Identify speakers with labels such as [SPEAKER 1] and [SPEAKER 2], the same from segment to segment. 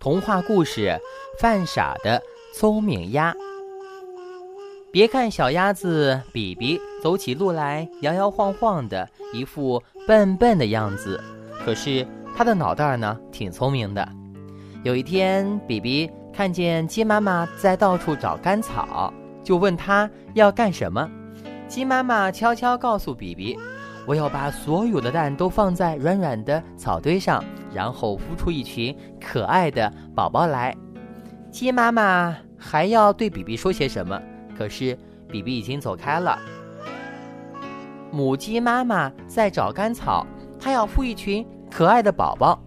[SPEAKER 1] 童话故事《犯傻的聪明鸭》。别看小鸭子比比走起路来摇摇晃晃的，一副笨笨的样子，可是它的脑袋呢挺聪明的。有一天，比比看见鸡妈妈在到处找干草，就问他要干什么。鸡妈妈悄悄告诉比比：“我要把所有的蛋都放在软软的草堆上，然后孵出一群可爱的宝宝来。”鸡妈妈还要对比比说些什么，可是比比已经走开了。母鸡妈妈在找干草，它要孵一群可爱的宝宝。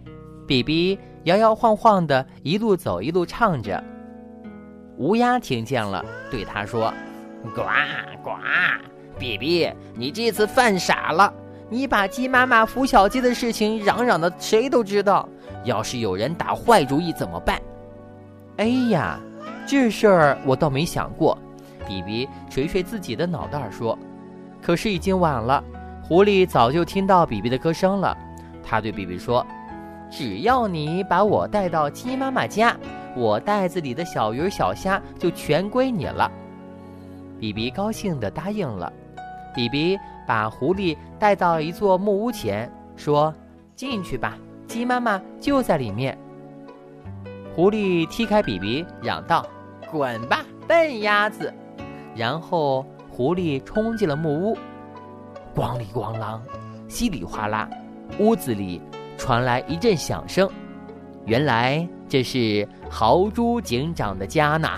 [SPEAKER 1] 比比摇摇晃晃的，一路走一路唱着。乌鸦听见了，对它说：“
[SPEAKER 2] 呱呱。”比比，你这次犯傻了！你把鸡妈妈孵小鸡的事情嚷嚷的谁都知道，要是有人打坏主意怎么办？
[SPEAKER 1] 哎呀，这事儿我倒没想过。比比捶捶自己的脑袋说：“可是已经晚了。”狐狸早就听到比比的歌声了，他对比比说：“只要你把我带到鸡妈妈家，我袋子里的小鱼小虾就全归你了。”比比高兴地答应了。比比把狐狸带到一座木屋前，说：“进去吧，鸡妈妈就在里面。”狐狸踢开比比，嚷道：“滚吧，笨鸭子！”然后狐狸冲进了木屋，咣里咣啷，稀里哗啦，屋子里传来一阵响声。原来这是豪猪警长的家呢。